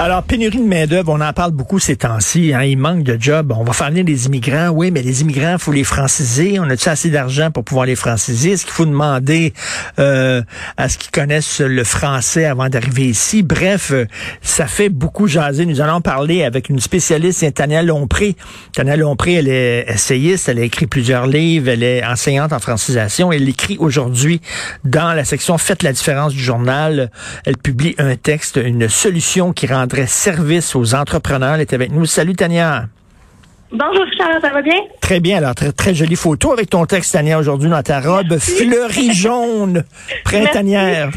Alors, pénurie de main-d'œuvre, on en parle beaucoup ces temps-ci. Hein, il manque de jobs. On va faire venir les immigrants. Oui, mais les immigrants, il faut les franciser. On a-tu assez d'argent pour pouvoir les franciser? Est-ce qu'il faut demander euh, à ce qu'ils connaissent le français avant d'arriver ici? Bref, euh, ça fait beaucoup jaser. Nous allons parler avec une spécialiste, Tania Lompré. Tania Lompré, elle est essayiste, elle a écrit plusieurs livres, elle est enseignante en francisation. Elle écrit aujourd'hui dans la section Faites la différence du journal. Elle publie un texte, une solution qui rend service aux entrepreneurs. Elle est avec nous. Salut Tania. Bonjour Charles, ça va bien? Très bien. Alors, très, très jolie photo avec ton texte, Tania, aujourd'hui dans ta robe fleurie jaune printanière.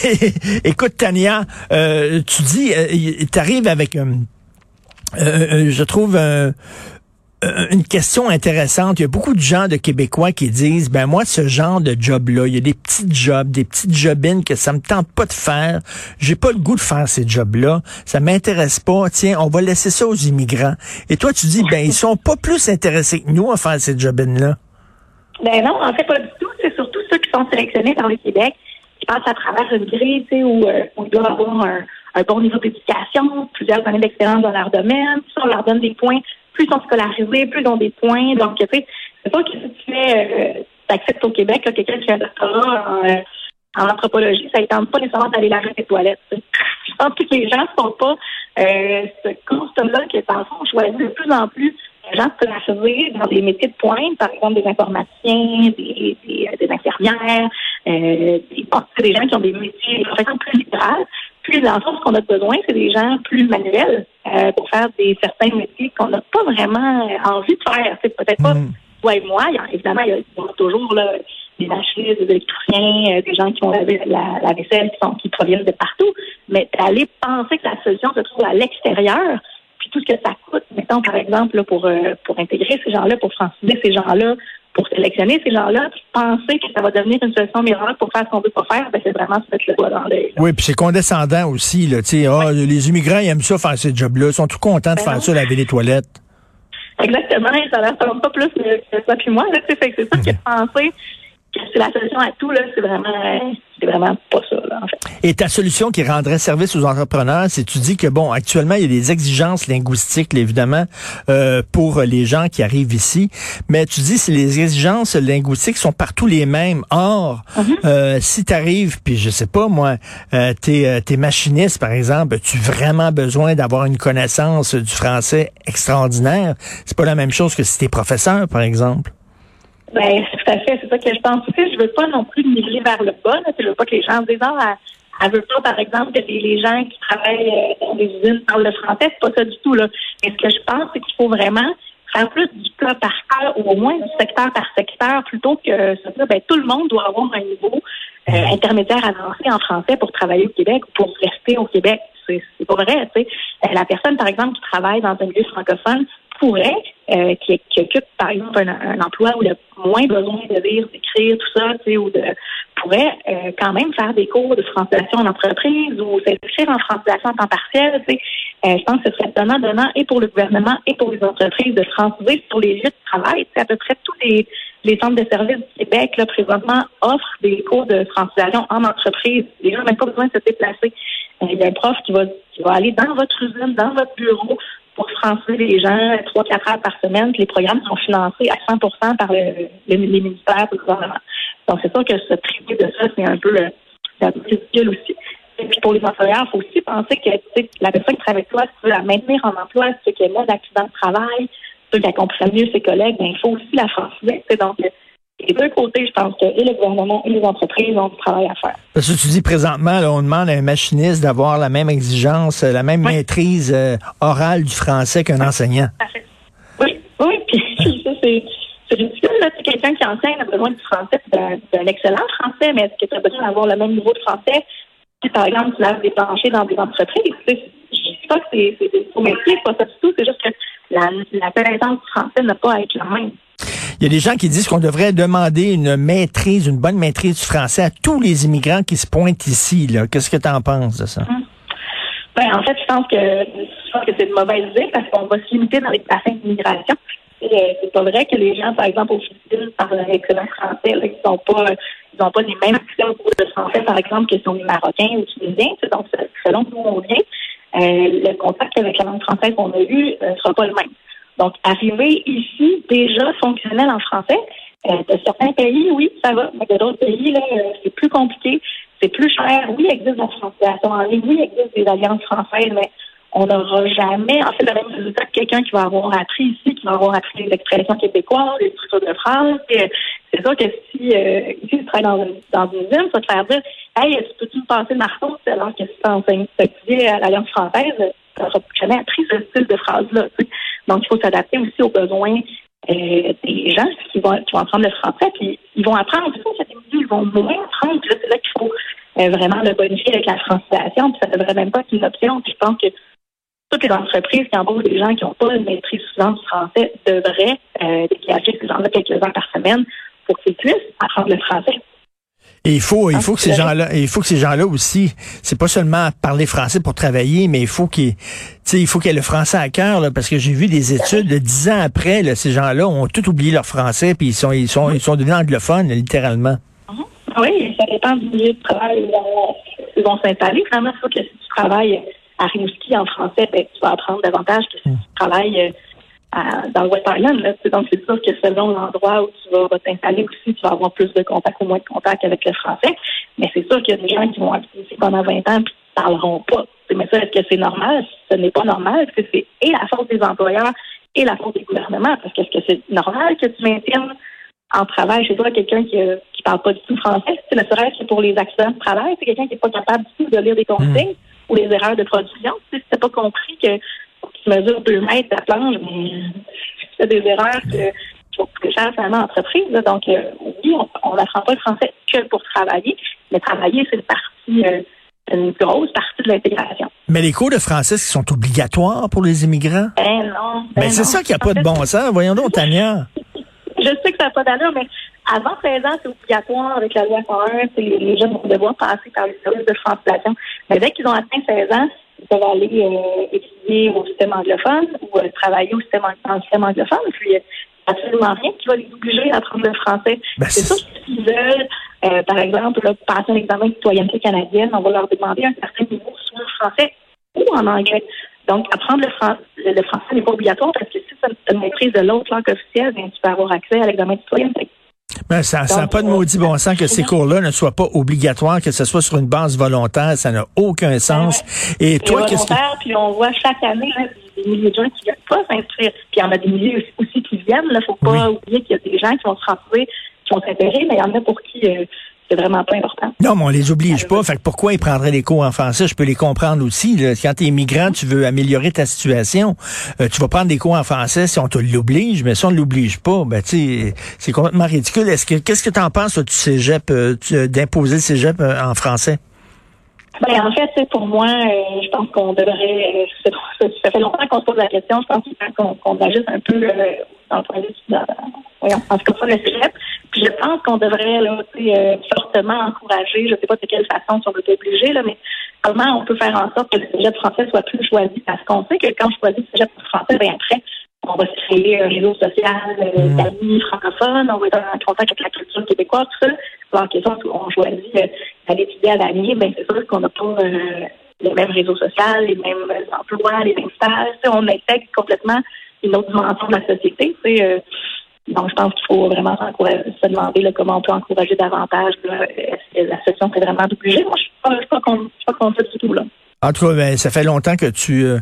Écoute, Tania, euh, tu dis, euh, tu arrives avec, euh, euh, je trouve, euh, une question intéressante. Il y a beaucoup de gens de Québécois qui disent, ben moi, ce genre de job-là, il y a des petits jobs, des petites jobines que ça me tente pas de faire. J'ai pas le goût de faire ces jobs-là. Ça m'intéresse pas. Tiens, on va laisser ça aux immigrants. Et toi, tu dis, ben ils sont pas plus intéressés que nous à faire ces jobines-là. Ben non, en fait, pas du tout. C'est surtout ceux qui sont sélectionnés dans le Québec, qui passent à travers une grille, tu sais, où, euh, où ils doivent avoir un, bon niveau d'éducation, plusieurs années d'expérience dans leur domaine. Si on leur donne des points plus sont scolarisés, plus ils ont des points. Donc, tu sais, c'est pas que si tu fais, euh, acceptes au Québec, quelqu'un qui fait un doctorat en, euh, anthropologie, ça ne tente pas nécessairement d'aller laver tes toilettes. Je pense que les gens ne sont pas euh, ce constat-là que, dans le on choisit de plus en plus des gens scolarisés dans des métiers de pointe, par exemple des informaticiens, des, des, des infirmières, euh, des, des gens qui ont des métiers de plus libérales. Puis, dans le fond, ce qu'on a besoin, c'est des gens plus manuels euh, pour faire des certains métiers qu'on n'a pas vraiment envie de faire. C'est peut-être pas mm. toi et moi. évidemment, il y a toujours là, des machinistes, des électriciens, euh, des gens qui ont la, la, vaisselle qui, sont, qui proviennent de partout. Mais d'aller penser que la solution se trouve à l'extérieur, puis tout ce que ça coûte, mettons par exemple pour euh, pour intégrer ces gens-là, pour franciser ces gens-là, pour sélectionner ces gens-là, penser que ça va devenir une solution miracle pour faire ce qu'on veut pas faire, ben c'est vraiment se mettre le doigt dans l'œil. Oui, puis c'est condescendant aussi. Là, sais, ah, Les immigrants, ils aiment ça faire ces jobs-là. Ils sont tout contents de ben faire ça, laver les toilettes. Exactement, ça leur pas plus que ça puis moi. C'est ça que penser c'est la solution à tout, là, c'est vraiment, c'est vraiment pas ça, là, en fait. Et ta solution qui rendrait service aux entrepreneurs, c'est tu dis que bon, actuellement, il y a des exigences linguistiques, évidemment, euh, pour les gens qui arrivent ici, mais tu dis que les exigences linguistiques sont partout les mêmes. Or, mm-hmm. euh, si tu arrives, puis je sais pas moi, euh, t'es euh, es machiniste par exemple, as-tu vraiment besoin d'avoir une connaissance du français extraordinaire? C'est pas la même chose que si t'es professeur, par exemple. Ben, tout à fait. C'est ça que je pense aussi. Je veux pas non plus niveler vers le bas. Je veux pas que les gens disent, ah, elle, veut pas, par exemple, que les, gens qui travaillent euh, dans des usines parlent le français. C'est pas ça du tout, là. Mais ce que je pense, c'est qu'il faut vraiment faire plus du cas par cas ou au moins du secteur par secteur plutôt que. Ben, tout le monde doit avoir un niveau euh, intermédiaire avancé en français pour travailler au Québec ou pour rester au Québec. C'est pas vrai, tu sais. Euh, la personne, par exemple, qui travaille dans un milieu francophone pourrait, euh, qui, qui, occupe par exemple un, emploi où il a moins besoin de lire, d'écrire, tout ça, tu sais, ou de pourrait euh, quand même faire des cours de francisation en entreprise ou s'inscrire en francisation en temps partiel. Tu sais. Euh, je pense que ce serait donnant donnant et pour le gouvernement et pour les entreprises de franciser sur les lieux de travail. C'est à peu près tous les, les centres de services du Québec là présentement offrent des cours de francisation en entreprise. Les gens n'ont même pas besoin de se déplacer. Il y a un prof qui va, qui va aller dans votre usine, dans votre bureau, pour franciser les gens trois, quatre heures par semaine. Les programmes sont financés à 100 par le, les ministères le gouvernement. Donc, c'est sûr que se priver de ça, c'est un peu, euh, peu ridicule aussi. Et puis pour les employeurs, il faut aussi penser que la personne qui travaille avec toi, si tu veux la maintenir en emploi, si tu veux qu'elle ait d'accident de travail, si qu'elle comprenne mieux ses collègues, ben, il faut aussi la franciser. Des deux côtés, je pense que et le gouvernement et les entreprises ont du travail à faire. Parce que tu dis présentement, là, on demande à un machiniste d'avoir la même exigence, la même maîtrise euh, orale du français qu'un enseignant. Oui, oui, puis ça, c'est. C'est ridicule, là. C'est quelqu'un qui enseigne a besoin du français, d'un excellent français, mais est-ce que tu as besoin d'avoir le même niveau de français? Si, par exemple, tu laves des planchers dans des entreprises? Je ne dis pas que c'est des faux métiers, pas ça du tout. C'est juste que la, la connaissance du français n'a pas à être la même. Il y a des gens qui disent qu'on devrait demander une maîtrise, une bonne maîtrise du français à tous les immigrants qui se pointent ici. Qu'est-ce que tu en penses de ça? Hum. Ben, en fait, je pense que, c'est une mauvaise idée parce qu'on va se limiter dans les bassins d'immigration. Euh, c'est pas vrai que les gens, par exemple, au Philippines, parlent excellent français. Là, ils n'ont pas, pas les mêmes accès au cours de français, par exemple, que sont les Marocains ou les Tunisiens. Donc, selon où on vient, euh, le contact avec la langue française qu'on a eu ne euh, sera pas le même. Donc, arriver ici déjà fonctionnel en français, euh, de certains pays, oui, ça va. Mais d'autres pays, là, euh, c'est plus compliqué, c'est plus cher. Oui, il existe la translation en ligne, oui, il existe des alliances françaises, mais on n'aura jamais, en fait, le même résultat que quelqu'un qui va avoir appris ici, qui va avoir appris les expressions québécoises, les structures de phrases. Euh, c'est sûr que si euh, ici tu travailles dans une, dans une usine, ça te faire dire Hey, tu peux-tu me passer le marteau alors que si tu enseignes à l'Alliance française, tu n'auras jamais appris ce style de phrase-là. Donc, il faut s'adapter aussi aux besoins euh, des gens qui vont, qui vont apprendre le français, puis ils vont apprendre. ils vont moins apprendre. c'est là qu'il faut euh, vraiment le bonifier avec la francisation, puis ça ne devrait même pas être une option. je pense que toutes les entreprises qui embauchent des gens qui n'ont pas une maîtrise suffisante du français devraient euh, dégager ces gens-là quelques heures par semaine pour qu'ils puissent apprendre le français. Et il faut, il faut que ces gens-là, il faut que ces gens-là aussi, c'est pas seulement parler français pour travailler, mais il faut qu'ils, il faut qu'il y ait le français à cœur, là, parce que j'ai vu des études de dix ans après, là, ces gens-là ont tout oublié leur français, puis ils sont, ils sont, ils sont devenus anglophones, littéralement. Mhm. Oui, ça dépend du milieu de travail où ils vont s'installer. Vraiment, faut que si tu travailles à Rimouski en français, ben, tu vas apprendre davantage que si tu travailles euh, dans le West Island. Là. Donc, c'est sûr que selon l'endroit où tu vas, t'installer aussi, tu vas avoir plus de contact ou moins de contact avec le français. Mais c'est sûr qu'il y a des gens qui vont habiter ici pendant 20 ans et qui ne parleront pas. Mais ça, est-ce que c'est normal? Ce n'est pas normal. Est-ce que c'est et la faute des employeurs et la faute des gouvernements? Parce que est-ce que c'est normal que tu maintiennes en travail? Chez toi quelqu'un qui ne parle pas du tout français? C'est ne serait-ce que pour les accidents de travail, c'est quelqu'un qui n'est pas capable du tout de lire des consignes hmm. ou les erreurs de production. Si tu n'as pas compris que tu mesures deux mètres la planche, mais tu fais des erreurs que cher finalement l'entreprise. Donc, euh, oui, on n'apprend pas le français que pour travailler, mais travailler, c'est une partie, euh, une grosse partie de l'intégration. Mais les cours de français, qui sont obligatoires pour les immigrants? Ben non. Ben, ben c'est ça qui n'a pas de bon sens. Voyons donc, Tania. Je sais que ça n'a pas d'allure, mais avant 16 ans, c'est obligatoire avec la loi 101. Les, les jeunes vont devoir passer par les services de francisation. Mais dès qu'ils ont atteint 16 ans, peuvent aller euh, étudier au système anglophone ou euh, travailler au système, en système anglophone. Puis, euh, absolument rien qui va les obliger à apprendre le français. Ben, c'est ça qu'ils veulent. par exemple, là, passer un examen de citoyenneté canadienne, on va leur demander un certain niveau soit en français ou en anglais. Donc, apprendre le, français, le français n'est pas obligatoire parce que si tu as une maîtrise de l'autre langue officielle, bien, tu peux avoir accès à l'examen de citoyenneté. Ben, ça n'a pas de maudit bon sens que ces cours-là ne soient pas obligatoires, que ce soit sur une base volontaire. Ça n'a aucun sens. Et toi, qu'est-ce que... Puis on voit chaque année des milliers de gens qui ne viennent pas s'inscrire. Puis il y en a des milliers aussi qui viennent. Il ne faut pas oublier qu'il y a des gens qui vont se rencontrer, qui vont s'intéresser, mais il y en a pour qui euh, c'est vraiment pas important. Non, mais on les oblige pas. Fait que pourquoi ils prendraient les cours en français? Je peux les comprendre aussi. Quand tu es immigrant, tu veux améliorer ta situation. Euh, tu vas prendre des cours en français si on te l'oblige, mais si on ne l'oblige pas, ben tu c'est complètement ridicule. Est-ce que qu'est-ce que tu en penses du cégep, euh, d'imposer le cégep euh, en français? Ben, en fait, pour moi, je pense qu'on devrait. ça fait longtemps qu'on se pose la question. Je pense qu'il faut qu'on ajuste un peu dans le point de vue. Voyons, en tout cas, le cégep. Puis je pense qu'on devrait là, euh, fortement encourager, je ne sais pas de quelle façon si on veut obligé, là, mais comment on peut faire en sorte que le cégep français soit plus choisi? Parce qu'on sait que quand je choisis le cégep français, bien après, on va se créer un réseau social euh, mmh. d'amis francophones, on va être en contact avec la culture québécoise, tout ça. Alors que ça, on choisit euh, d'aller étudier à l'année, ben c'est sûr qu'on n'a pas les mêmes réseaux sociaux, les mêmes emplois, les mêmes stages. on intègre complètement une autre dimension de la société. Euh, donc, je pense qu'il faut vraiment se demander comment on peut encourager davantage. La session est vraiment obligée? Moi, je ne suis pas, pas contre du tout. Là. En tout cas, ben, ça fait longtemps que tu euh,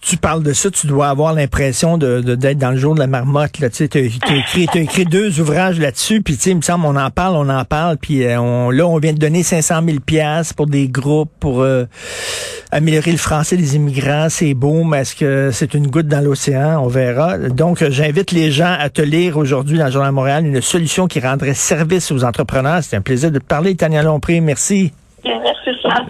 tu parles de ça. Tu dois avoir l'impression de d'être dans le jour de la marmotte. Tu sais, as, écrit, as écrit deux ouvrages là-dessus. Puis, tu sais, il me semble, on en parle, on en parle. Puis, euh, on, là, on vient de donner 500 000 pièces pour des groupes pour euh, améliorer le français des immigrants. C'est beau, mais est-ce que c'est une goutte dans l'océan? On verra. Donc, j'invite les gens à te lire aujourd'hui dans le Journal de Montréal une solution qui rendrait service aux entrepreneurs. C'était un plaisir de te parler, Tania Lompré. Merci. Merci, ça.